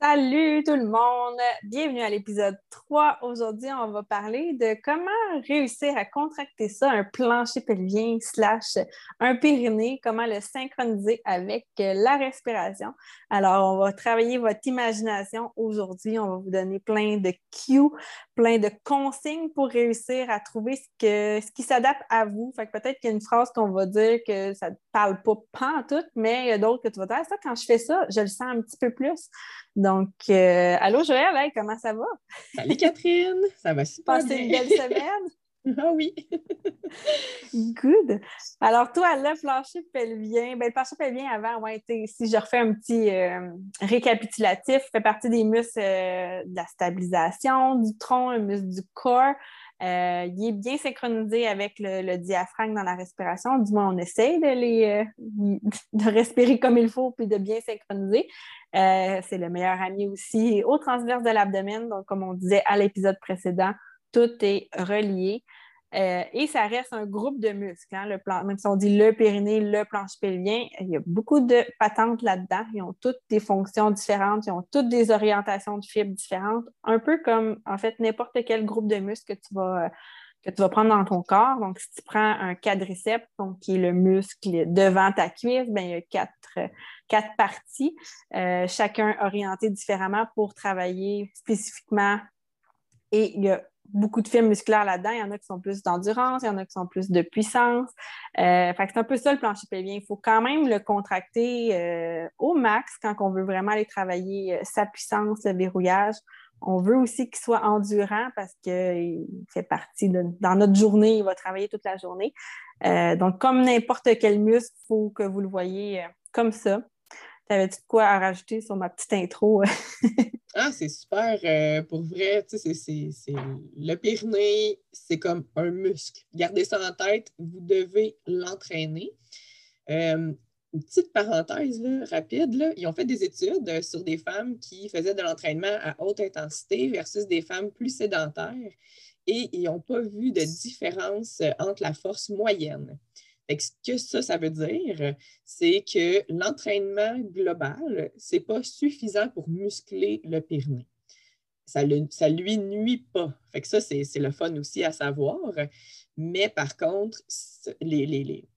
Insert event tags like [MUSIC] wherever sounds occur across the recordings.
Salut tout le monde! Bienvenue à l'épisode 3. Aujourd'hui, on va parler de comment réussir à contracter ça, un plancher pelvien slash un périnée, comment le synchroniser avec la respiration. Alors, on va travailler votre imagination aujourd'hui. On va vous donner plein de cues, plein de consignes pour réussir à trouver ce, qui s'adapte à vous. Fait que peut-être qu'il y a une phrase qu'on va dire que ça ne parle pas, pas en tout, mais il y a d'autres que tu vas dire, ça, quand je fais ça, je le sens un petit peu plus. Donc, euh, allô Joël, comment ça va? Salut Catherine, ça va super Passez une belle semaine? [LAUGHS] Ah oui! Good! Alors, toi, le plancher pelvien, ben, le plancher pelvien avant, ouais, si je refais un petit euh, récapitulatif, fait partie des muscles euh, de la stabilisation du tronc, un muscle du corps. Euh, il est bien synchronisé avec le, diaphragme dans la respiration. Du moins, on essaie de, les, de respirer comme il faut puis de bien synchroniser. c'est le meilleur ami aussi au transverse de l'abdomen. Donc, comme on disait à l'épisode précédent, tout est relié. Euh, et ça reste un groupe de muscles. Hein, le plan, même si on dit le périnée, le planche pelvien, il y a beaucoup de patentes là-dedans. Ils ont toutes des fonctions différentes, ils ont toutes des orientations de fibres différentes, un peu comme en fait n'importe quel groupe de muscles que tu vas, que tu vas prendre dans ton corps. Donc, si tu prends un quadriceps, donc, qui est le muscle devant ta cuisse, bien, il y a quatre, quatre parties, euh, chacun orienté différemment pour travailler spécifiquement. Et il y a beaucoup de fibres musculaires là-dedans. Il y en a qui sont plus d'endurance, il y en a qui sont plus de puissance. Euh, c'est un peu ça le plancher pelvien. Il faut quand même le contracter euh, au max quand on veut vraiment aller travailler euh, sa puissance, le verrouillage. On veut aussi qu'il soit endurant parce qu'il fait partie dans notre journée, il va travailler toute la journée. donc, comme n'importe quel muscle, il faut que vous le voyez comme ça. T'avais-tu quoi à rajouter sur ma petite intro? [LAUGHS] ah, c'est super. Euh, pour vrai, tu sais, c'est le périnée, c'est comme un muscle. Gardez ça en tête, vous devez l'entraîner. Euh, une petite parenthèse rapide, là, ils ont fait des études sur des femmes qui faisaient de l'entraînement à haute intensité versus des femmes plus sédentaires et ils n'ont pas vu de différence entre la force moyenne ce que ça, ça veut dire, c'est que l'entraînement global, ce n'est pas suffisant pour muscler le périnée. Ça ne lui nuit pas. Fait que ça, c'est le fun aussi à savoir. Mais par contre, les, les,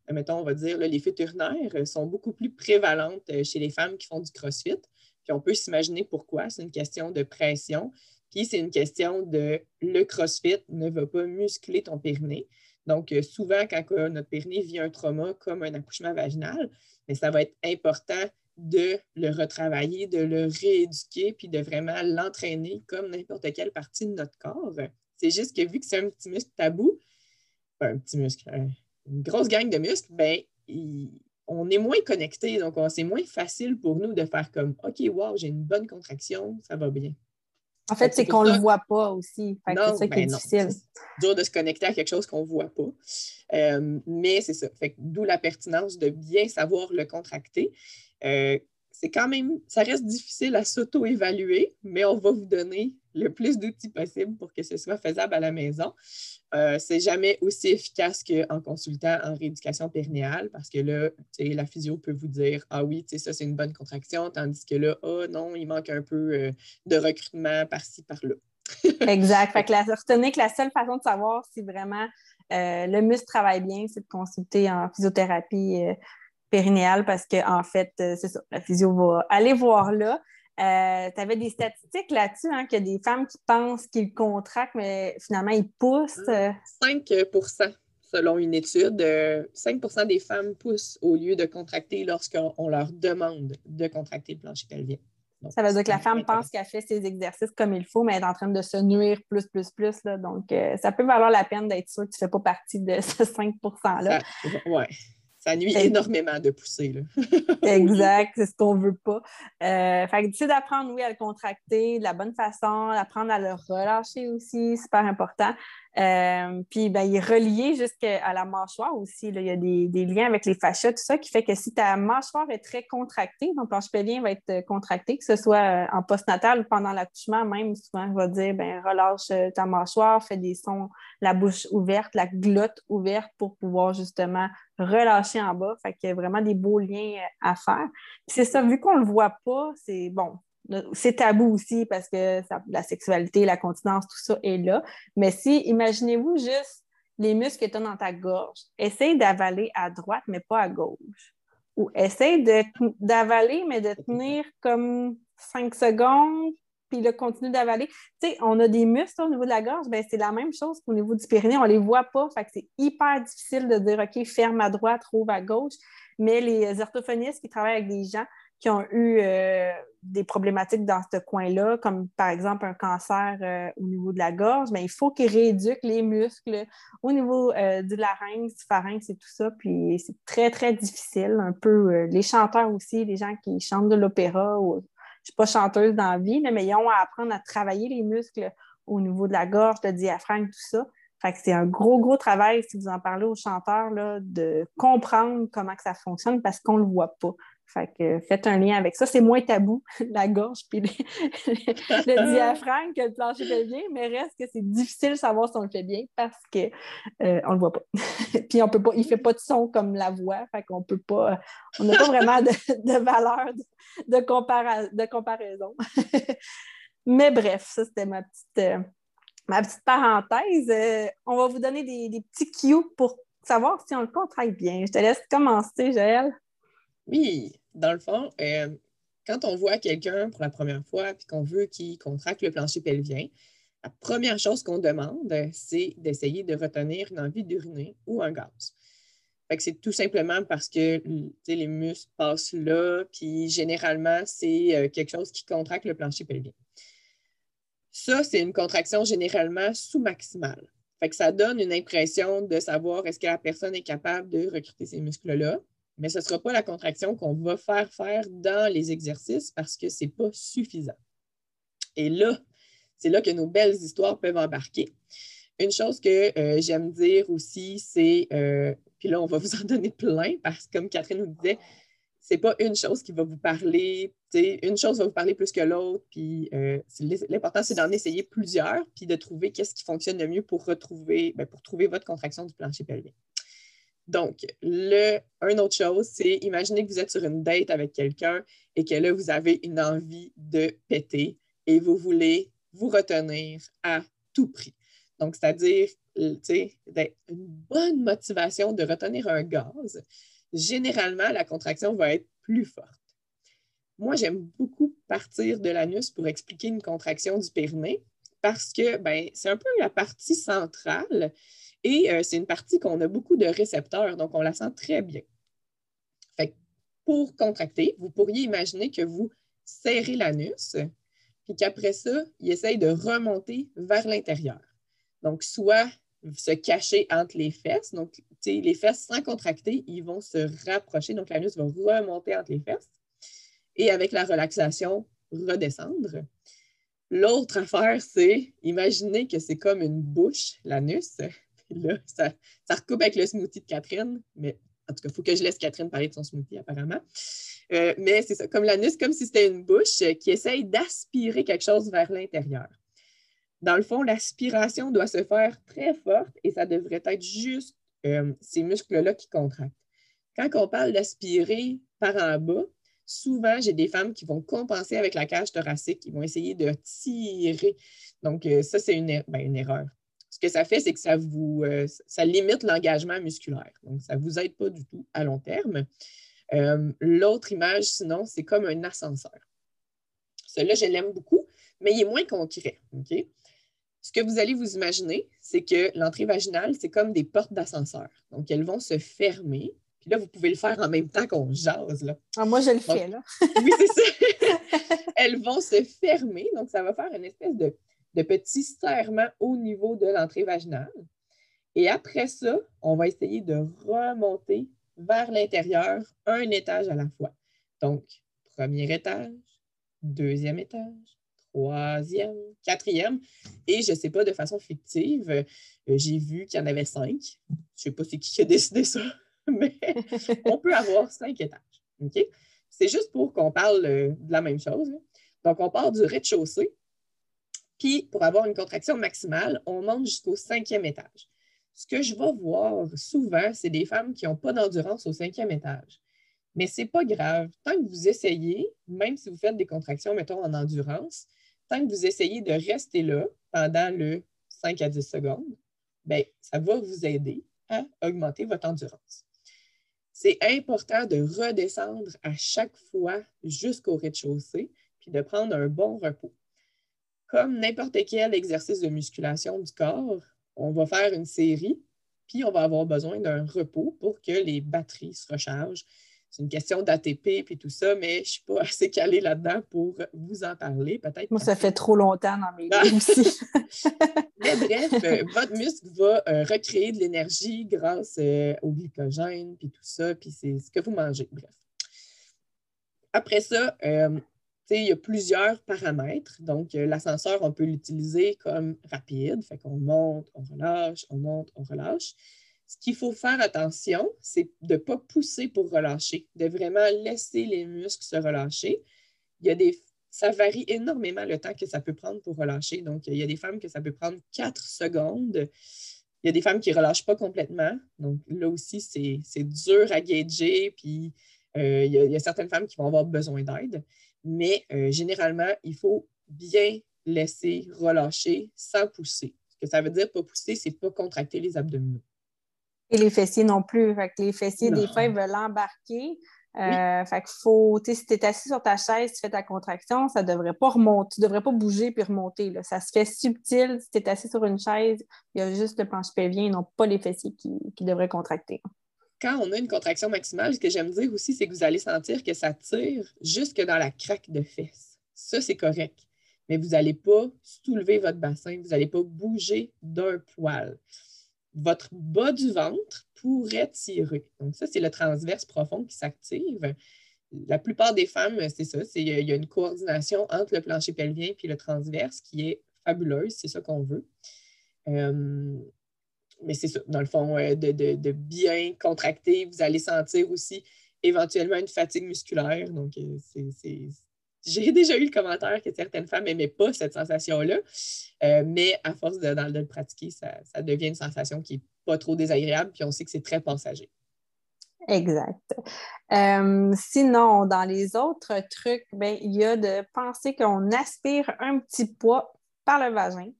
sont beaucoup plus prévalentes chez les femmes qui font du crossfit. Puis on peut s'imaginer pourquoi. C'est une question de pression. Puis c'est une question de le crossfit ne va pas muscler ton périnée. Donc, euh, souvent, quand notre périnée vit un trauma comme un accouchement vaginal, mais ça va être important de le retravailler, de le rééduquer, puis de vraiment l'entraîner comme n'importe quelle partie de notre corps. C'est juste que vu que c'est un petit muscle tabou, un petit muscle, une grosse gang de muscles, ben, on est moins connecté, donc c'est moins facile pour nous de faire comme OK, wow, j'ai une bonne contraction, ça va bien. En fait, c'est qu'on ne le voit pas aussi. C'est ça qui est ben difficile. C'est dur de se connecter à quelque chose qu'on ne voit pas. Euh, mais c'est ça. d'où la pertinence de bien savoir le contracter. Euh, c'est quand même, ça reste difficile à s'auto-évaluer, mais on va vous donner le plus d'outils possible pour que ce soit faisable à la maison. Euh, c'est jamais aussi efficace qu'en consultant en rééducation périnéale parce que là, la physio peut vous dire Ah oui, ça c'est une bonne contraction, tandis que là, oh non, il manque un peu euh, de recrutement par-ci, par-là. [LAUGHS] exact. Fait que la, retenez que la seule façon de savoir si vraiment euh, le muscle travaille bien, c'est de consulter en physiothérapie périnéale parce qu'en en fait, c'est ça, la physio va aller voir là. Euh, tu avais des statistiques là-dessus, hein, qu'il y a des femmes qui pensent qu'ils contractent, mais finalement, ils poussent. 5% selon une étude. 5% euh, des femmes poussent au lieu de contracter lorsqu'on leur demande de contracter le plancher pelvien. ça veut dire que la femme pense qu'elle fait ses exercices comme il faut, mais elle est en train de se nuire plus, plus, plus. Là. Donc, euh, ça peut valoir la peine d'être sûr que tu ne fais pas partie de [LAUGHS] ce 5 %-là. Oui. Ça nuit énormément de pousser. [LAUGHS] exact, c'est ce qu'on ne veut pas. Euh, fait d'apprendre, oui, à le contracter de la bonne façon, d'apprendre à le relâcher aussi, super important. Euh, puis, ben, il est relié jusqu'à la mâchoire aussi. Il y a des, liens avec les fascias, tout ça, qui fait que si ta mâchoire est très contractée, donc planche va être contracté, que ce soit en postnatal ou pendant l'accouchement, même souvent, on va dire, ben, relâche ta mâchoire, fais des sons, la bouche ouverte, la glotte ouverte pour pouvoir justement relâcher en bas. Fait qu'il y a vraiment des beaux liens à faire. c'est ça, vu qu'on ne le voit pas, c'est bon, c'est tabou aussi parce que la sexualité, la continence, tout ça est là. Mais si, imaginez-vous juste les muscles que tu as dans ta gorge. Essaye d'avaler à droite, mais pas à gauche. Ou essaye d'avaler, mais de tenir comme cinq secondes, puis là, continue d'avaler. Tu sais, on a des muscles au niveau de la gorge, ben c'est la même chose qu'au niveau du périnée, on ne les voit pas, fait c'est hyper difficile de dire, OK, ferme à droite, rouvre à gauche. Mais les orthophonistes qui travaillent avec des gens qui ont eu euh, des problématiques dans ce coin-là, comme par exemple un cancer euh, au niveau de la gorge, mais il faut qu'ils rééduquent les muscles au niveau euh, du larynx, du pharynx et tout ça. Puis c'est très, très difficile. Un peu les chanteurs aussi, les gens qui chantent de l'opéra ou je ne suis pas chanteuse dans la vie, mais ils ont à apprendre à travailler les muscles au niveau de la gorge, le diaphragme, tout ça. Fait que c'est un gros, gros travail, si vous en parlez aux chanteurs, là, de comprendre comment que ça fonctionne parce qu'on ne le voit pas. Fait que faites un lien avec ça. C'est moins tabou, [LAUGHS] la gorge puis [LAUGHS] le diaphragme que le plancher pelvien, mais reste que c'est difficile de savoir si on le fait bien parce qu'on euh, ne le voit pas. [LAUGHS] puis on peut pas, il ne fait pas de son comme la voix, fait qu'on peut pas, on n'a pas vraiment de, valeur de, de comparaison. mais bref, ça c'était ma petite, euh, ma petite parenthèse. Euh, on va vous donner des, des petits cues pour savoir si on le contracte bien. Je te laisse commencer, Joël. Oui, dans le fond, euh, quand on voit quelqu'un pour la première fois et qu'on veut qu'il contracte le plancher pelvien, la première chose qu'on demande, c'est d'essayer de retenir une envie d'uriner ou un gaz. c'est tout simplement parce que les muscles passent là, puis généralement, c'est euh, quelque chose qui contracte le plancher pelvien. Ça, c'est une contraction généralement sous-maximale. ça donne une impression de savoir est-ce que la personne est capable de recruter ces muscles-là mais ce ne sera pas la contraction qu'on va faire faire dans les exercices parce que ce n'est pas suffisant. Et là, c'est là que nos belles histoires peuvent embarquer. Une chose que euh, j'aime dire aussi, c'est, euh, puis là, on va [LAUGHS] vous en donner plein parce que comme Catherine nous disait, c'est pas une chose qui va vous parler, une chose va vous parler plus que l'autre, puis euh, l'important, c'est d'en essayer plusieurs, puis de trouver qu'est-ce qui fonctionne le mieux pour retrouver, ben, pour trouver votre contraction du plancher pelvien. Donc, le, une autre chose, c'est imaginer que vous êtes sur une date avec quelqu'un et que là, vous avez une envie de péter et vous voulez vous retenir à tout prix. Donc, c'est-à-dire, tu sais, une bonne motivation de retenir un gaz. Généralement, la contraction va être plus forte. Moi, j'aime beaucoup partir de l'anus pour expliquer une contraction du périnée parce que ben, c'est un peu la partie centrale et euh, c'est une partie qu'on a beaucoup de récepteurs, donc on la sent très bien. Fait pour contracter, vous pourriez imaginer que vous serrez l'anus, puis qu'après ça, il essaye de remonter vers l'intérieur. Donc, soit se cacher entre les fesses. Donc, les fesses sans contracter, ils vont se rapprocher. Donc, l'anus va remonter entre les fesses. Et avec la relaxation, redescendre. L'autre affaire, c'est imaginer que c'est comme une bouche, l'anus, là, ça, recoupe avec le smoothie de Catherine, mais en tout cas, il faut que je laisse Catherine parler de son smoothie, apparemment. Euh, mais c'est ça, comme l'anus, comme si c'était une bouche qui essaye d'aspirer quelque chose vers l'intérieur. Dans le fond, l'aspiration doit se faire très forte et ça devrait être juste euh, ces muscles-là qui contractent. Quand on parle d'aspirer par en bas, souvent, j'ai des femmes qui vont compenser avec la cage thoracique, qui vont essayer de tirer. Donc, euh, ça, c'est une, ben, une erreur ce que ça fait, c'est que ça vous euh, ça limite l'engagement musculaire. Donc, ça ne vous aide pas du tout à long terme. Euh, l'autre image, sinon, c'est comme un ascenseur. Celui-là, je l'aime beaucoup, mais il est moins concret. Ce que vous allez vous imaginer, c'est que l'entrée vaginale, c'est comme des portes d'ascenseur. Donc, elles vont se fermer. Puis là, vous pouvez le faire en même temps qu'on jase. Là. Ah, moi, je le fais, là. oui, c'est ça. [LAUGHS] elles vont se fermer. Donc, ça va faire une espèce de de petits serrements au niveau de l'entrée vaginale. Et après ça, on va essayer de remonter vers l'intérieur un étage à la fois. Donc, premier étage, deuxième étage, troisième, quatrième. Et je ne sais pas, de façon fictive, euh, j'ai vu qu'il y en avait cinq. Je ne sais pas c'est qui a décidé ça, [LAUGHS] mais on peut avoir cinq étages. C'est juste pour qu'on parle euh, de la même chose. Donc, on part du rez-de-chaussée. Puis, pour avoir une contraction maximale, on monte jusqu'au cinquième étage. Ce que je vais voir souvent, c'est des femmes qui n'ont pas d'endurance au cinquième étage. Mais ce n'est pas grave. Tant que vous essayez, même si vous faites des contractions, mettons, en endurance, tant que vous essayez de rester là pendant le 5 à 10 secondes, bien, ça va vous aider à augmenter votre endurance. C'est important de redescendre à chaque fois jusqu'au rez-de-chaussée, puis de prendre un bon repos. Comme n'importe quel exercice de musculation du corps, on va faire une série, puis on va avoir besoin d'un repos pour que les batteries se rechargent, c'est une question d'ATP et tout ça, mais je ne suis pas [LAUGHS] assez calée là-dedans pour vous en parler. Peut-être. Moi, ça fait trop longtemps dans mes livres aussi. [LAUGHS] mais bref, euh, votre muscle va euh, recréer de l'énergie grâce euh, au glycogène puis tout ça, puis c'est ce que vous mangez. Bref. Après ça, il y a plusieurs paramètres. Donc, l'ascenseur, on peut l'utiliser comme rapide. Fait qu'on monte, on relâche, on monte, on relâche. Ce qu'il faut faire attention, c'est de ne pas pousser pour relâcher, de vraiment laisser les muscles se relâcher. Il y a des, ça varie énormément le temps que ça peut prendre pour relâcher. Donc, il y a des femmes que ça peut prendre 4 secondes. Il y a des femmes qui ne relâchent pas complètement. Donc, là aussi, c'est dur à gager. Puis, euh, il, y a, certaines femmes qui vont avoir besoin d'aide. Mais euh, généralement, il faut bien laisser relâcher sans pousser. Ce que ça veut dire, pas pousser, c'est pas contracter les abdominaux. Et les fessiers non plus. Fait que les fessiers, des fois, ils veulent embarquer. Euh, fait que faut, si tu es assis sur ta chaise, tu fais ta contraction, ça devrait pas remonter, tu devrais pas bouger puis remonter. Là. Ça se fait subtil. Si tu es assis sur une chaise, il y a juste le planche pelvien non pas les fessiers qui, qui devraient contracter. Quand on a une contraction maximale, ce que j'aime dire aussi, c'est que vous allez sentir que ça tire jusque dans la craque de fesses. Ça, c'est correct. Mais vous n'allez pas soulever votre bassin, vous n'allez pas bouger d'un poil votre bas du ventre pourrait tirer. Donc, ça, c'est le transverse profond qui s'active. La plupart des femmes, c'est ça, il y a une coordination entre le plancher pelvien et le transverse qui est fabuleuse, c'est ça qu'on veut. Euh, mais c'est ça, dans le fond, euh, de, bien contracter, vous allez sentir aussi éventuellement une fatigue musculaire. Donc, euh, c'est j'ai [LAUGHS] déjà eu le commentaire que certaines femmes n'aimaient pas cette sensation-là, euh, mais à force de, le pratiquer, ça, devient une sensation qui n'est pas trop désagréable, puis on sait que c'est très passager. Exact. Sinon, dans les autres trucs, ben, il y a de penser qu'on aspire un petit poids par le vagin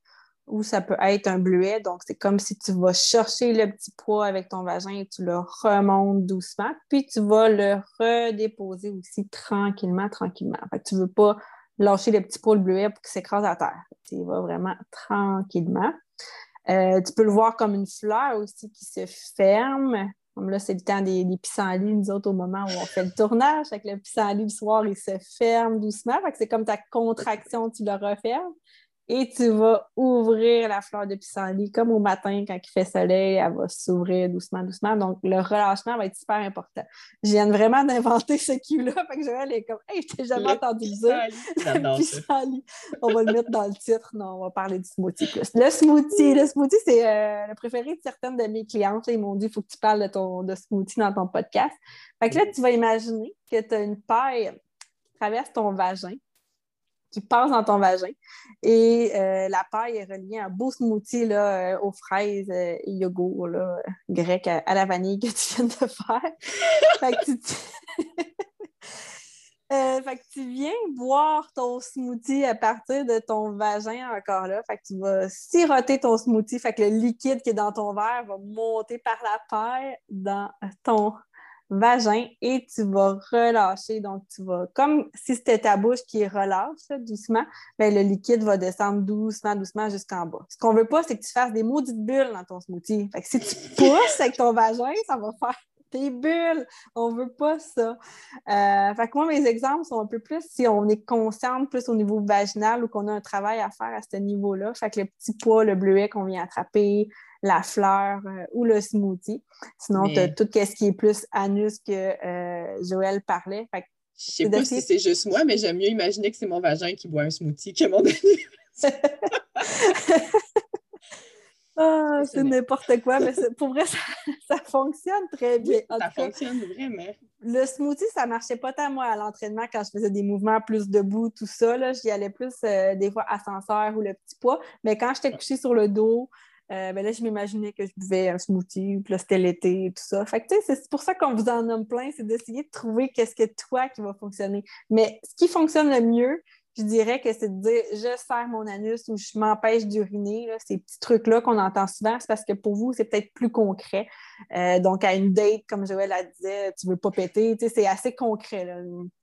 ou ça peut être un bleuet. Donc, c'est comme si tu vas chercher le petit poids avec ton vagin et tu le remontes doucement, puis tu vas le redéposer aussi tranquillement, tranquillement. Fait tu ne veux pas lâcher le petit poids, le bleuet pour qu'il s'écrase à terre. Tu vas vraiment tranquillement. Euh, tu peux le voir comme une fleur aussi qui se ferme. Comme là, c'est le temps des, pissenlits, nous autres, au moment où on fait le tournage. Avec le pissenlit, le soir, il se ferme doucement. c'est comme ta contraction, tu le refermes et tu vas ouvrir la fleur de pissenlit comme au matin quand il fait soleil, elle va s'ouvrir doucement, doucement. Donc, le relâchement va être super important. Je viens vraiment d'inventer ce cul-là. Fait que Joël est comme, hey, je t'ai jamais entendu dire. pissenlit. On va le mettre dans le titre. Non, on va parler du smoothie plus. Le smoothie, le smoothie, c'est euh, le préféré de certaines de mes clientes. Ils m'ont dit, il faut que tu parles de ton de smoothie dans ton podcast. Fait que là, tu vas imaginer que tu as une paille qui traverse ton vagin qui passe dans ton vagin. Et euh, la paille est reliée à un beau smoothie là, euh, aux fraises euh, et yogourt là, grec à, la vanille que tu viens de faire. [LAUGHS] fait, que tu... [LAUGHS] fait que tu viens boire ton smoothie à partir de ton vagin encore là. Fait que tu vas siroter ton smoothie. Fait que le liquide qui est dans ton verre va monter par la paille dans ton vagin et tu vas relâcher. Donc, tu vas, comme si c'était ta bouche qui relâche doucement, bien, le liquide va descendre doucement, doucement jusqu'en bas. Ce qu'on veut pas, c'est que tu fasses des maudites bulles dans ton smoothie. Fait que si tu [LAUGHS] pousses avec ton vagin, ça va faire des bulles. On veut pas ça. Euh, fait que moi, mes exemples sont un peu plus si on est consciente plus au niveau vaginal ou qu'on a un travail à faire à ce niveau-là. Fait que le petit poids, le bleuet qu'on vient attraper, la fleur euh, ou le smoothie. Sinon, tu as tout ce qui est plus anus que euh, Joël parlait. Je sais pas si c'est juste moi, mais j'aime mieux imaginer que c'est mon vagin qui boit un smoothie que mon [LAUGHS] Ah, c'est n'importe quoi, mais pour vrai, [LAUGHS] ça, fonctionne très bien. ça fonctionne vraiment. Le smoothie, ça marchait pas tant, moi, à l'entraînement, quand je faisais des mouvements plus debout, tout ça. J'y allais plus, euh, des fois, ascenseur ou le petit poids. Mais quand j'étais couchée sur le dos, euh, ben là, je m'imaginais que je buvais un smoothie, puis là, c'était l'été et tout ça. Fait que, c'est pour ça qu'on vous en nomme plein, c'est d'essayer de trouver qu'est-ce que toi qui va fonctionner. Mais ce qui fonctionne le mieux, je dirais que c'est de dire je serre mon anus ou je m'empêche d'uriner. Ces petits trucs-là qu'on entend souvent, c'est parce que pour vous, c'est peut-être plus concret. Euh, donc, à une date, comme Joël la disait, tu veux pas péter, c'est assez concret.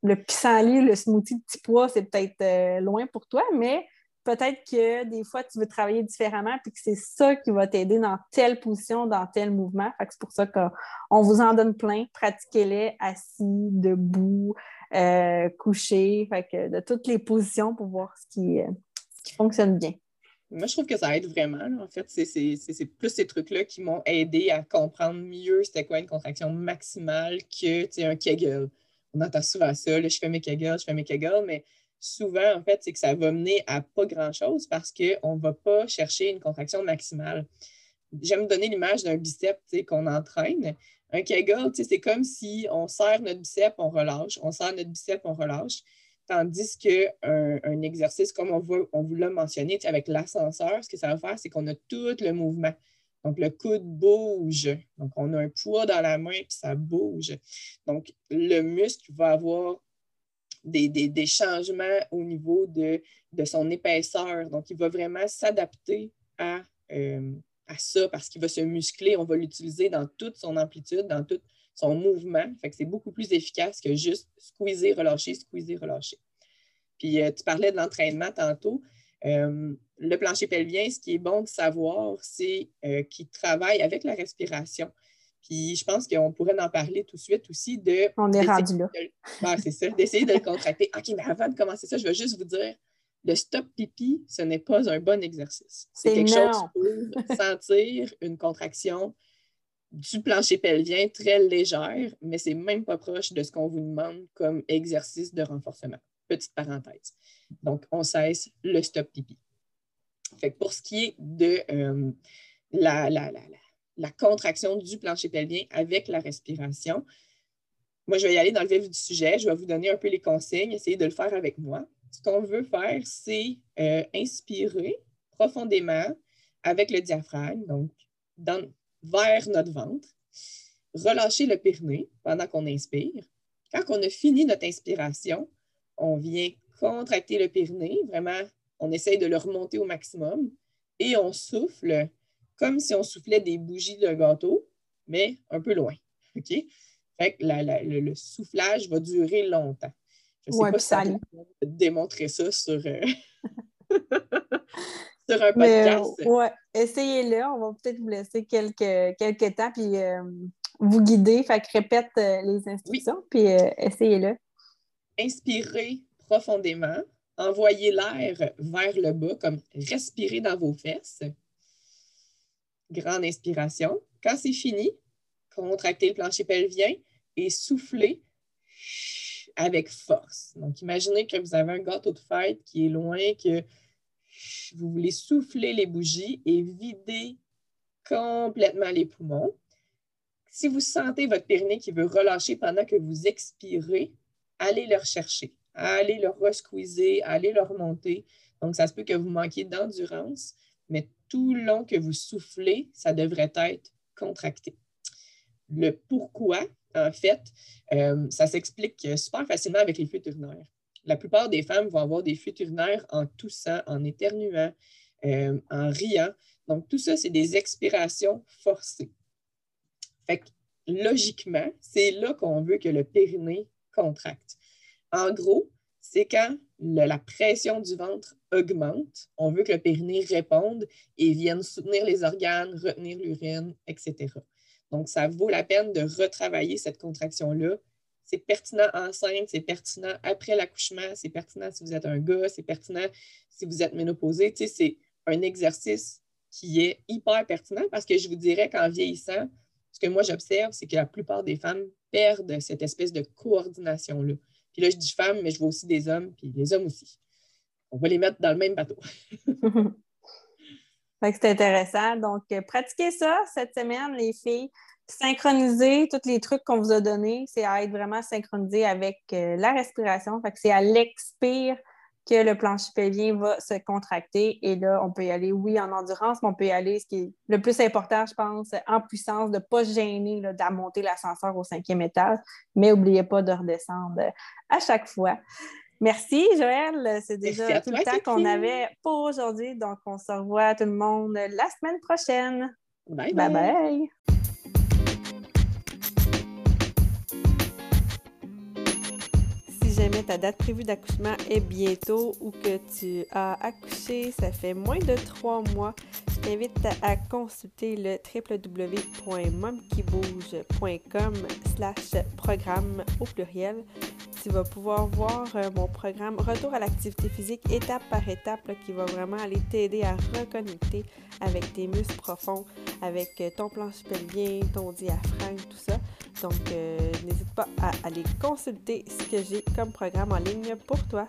Le pissenlit, le smoothie de petit pois, c'est peut-être euh, loin pour toi, mais peut-être que des fois, tu veux travailler différemment puis que c'est ça qui va t'aider dans telle position, dans tel mouvement. c'est pour ça qu'on vous en donne plein. Pratiquez-les assis, debout, euh, couché, fait que de toutes les positions pour voir ce qui, euh, fonctionne bien. Moi, je trouve que ça aide vraiment. En fait, c'est plus ces trucs-là qui m'ont aidé à comprendre mieux c'était quoi une contraction maximale que un Kegel. On entend souvent ça, là, je fais mes Kegels, je fais mes Kegels, mais souvent, en fait, c'est que ça va mener à pas grand-chose parce qu'on ne va pas chercher une contraction maximale. J'aime donner l'image d'un bicep qu'on entraîne. Un Kegel, c'est comme si on serre notre bicep, on relâche, on serre notre bicep, on relâche. Tandis qu'un un exercice, comme on, on vous l'a mentionné, avec l'ascenseur, ce que ça va faire, c'est qu'on a tout le mouvement. Donc, le coude bouge. Donc, on a un poids dans la main, puis ça bouge. Donc, le muscle va avoir des, changements au niveau de, son épaisseur. Donc, il va vraiment s'adapter à, euh, à ça parce qu'il va se muscler, on va l'utiliser dans toute son amplitude, dans tout son mouvement. Fait que c'est beaucoup plus efficace que juste squeezer, relâcher, squeezer, relâcher. Puis euh, tu parlais de l'entraînement tantôt. Euh, le plancher pelvien, ce qui est bon de savoir, c'est qu'il travaille avec la respiration. Puis je pense qu'on pourrait en parler tout de suite aussi de. On est rendu là. c'est ça, d'essayer de le contracter. [LAUGHS] OK, mais avant de commencer ça, je vais juste vous dire le stop pipi, ce n'est pas un bon exercice. C'est quelque chose pour [LAUGHS] sentir une contraction du plancher pelvien très légère, mais c'est même pas proche de ce qu'on vous demande comme exercice de renforcement. Petite parenthèse. Donc, on cesse le stop pipi. Fait pour ce qui est de euh, la, la, contraction du plancher pelvien avec la respiration, moi, je vais y aller dans le vif du sujet. Je vais vous donner un peu les consignes, essayer de le faire avec moi ce qu'on veut faire, c'est euh, inspirer profondément avec le diaphragme, donc vers notre ventre, relâcher le périnée pendant qu'on inspire. Quand on a fini notre inspiration, on vient contracter le périnée, vraiment, on essaye de le remonter au maximum et on souffle comme si on soufflait des bougies d'un gâteau, mais un peu loin. OK? Fait que le soufflage va durer longtemps. Je sais pas si ça démontrer ça sur, euh, [LAUGHS] sur un podcast. Oui, essayez-le. On va peut-être vous laisser quelques, quelques temps puis euh, vous guider. Fait que répète euh, les instructions puis essayez-le. Inspirez profondément. Envoyez l'air vers le bas, comme respirer dans vos fesses. Grande inspiration. Quand c'est fini, contractez le plancher pelvien et soufflez avec force. Donc, imaginez que vous avez un gâteau de fête qui est loin, que vous voulez souffler les bougies et vider complètement les poumons. Si vous sentez votre périnée qui veut relâcher pendant que vous expirez, allez le rechercher, allez le resqueezer, allez le remonter. Donc, ça se peut que vous manquiez d'endurance, mais tout le long que vous soufflez, ça devrait être contracté. Le pourquoi, en fait, euh, ça s'explique super facilement avec les fuites urinaires. La plupart des femmes vont avoir des fuites urinaires en toussant, en éternuant, euh, en riant. Donc, tout ça, c'est des expirations forcées. Fait que, logiquement, c'est là qu'on veut que le périnée contracte. En gros, c'est quand la pression du ventre augmente, on veut que le périnée réponde et vienne soutenir les organes, retenir l'urine, etc. Donc, ça vaut la peine de retravailler cette contraction-là. C'est pertinent enceinte, c'est pertinent après l'accouchement, c'est pertinent si vous êtes un gars, c'est pertinent si vous êtes ménopausé. C'est un exercice qui est hyper pertinent parce que je vous dirais qu'en vieillissant, ce que moi j'observe, c'est que la plupart des femmes perdent cette espèce de coordination-là. Puis là, je dis femmes, mais je vois aussi des hommes, puis les hommes aussi. On va les mettre dans le même bateau. [LAUGHS] c'est intéressant. Donc, euh, pratiquez ça cette semaine, les filles. Synchroniser tous les trucs qu'on vous a donnés, c'est à être vraiment synchronisé avec euh, la respiration. Fait que c'est à l'expire que le plancher pelvien va se contracter. Et là, on peut y aller, oui, en endurance, mais on peut y aller, ce qui est le plus important, je pense, en puissance, de ne pas gêner de monter l'ascenseur au cinquième étage. Mais n'oubliez pas de redescendre à chaque fois. Merci, Joël. C'est déjà tout le temps qu'on avait pour aujourd'hui. Donc, on se revoit tout le monde la semaine prochaine. bye. bye. bye. Ta date prévue d'accouchement est bientôt ou que tu as accouché, ça fait moins de trois mois, je t'invite à consulter le www.momkibouge.com slash programme au pluriel. Tu vas pouvoir voir euh, mon programme Retour à l'activité physique étape par étape qui va vraiment aller t'aider à reconnecter avec tes muscles profonds, avec euh, ton planche pelvien, ton diaphragme, tout ça. Donc, euh, n'hésite pas à aller consulter ce que j'ai comme programme en ligne pour toi.